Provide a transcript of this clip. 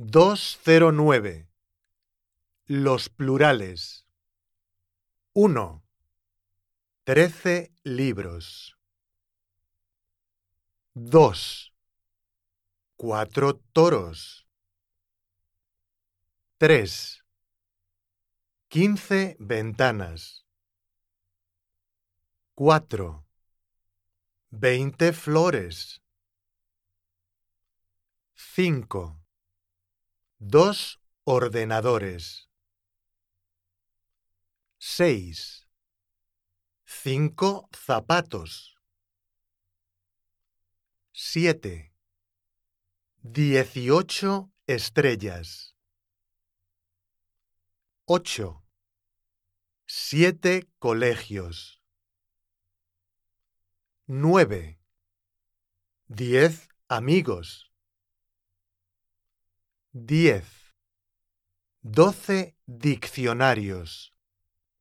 209. Los plurales. 1. Trece libros. 2. Cuatro toros. 3. Quince ventanas. 4. Veinte flores. 5. Dos ordenadores. 6. Cinco zapatos. 7. Dieciocho estrellas. 8. Siete colegios. 9. Diez amigos. Diez. Doce diccionarios.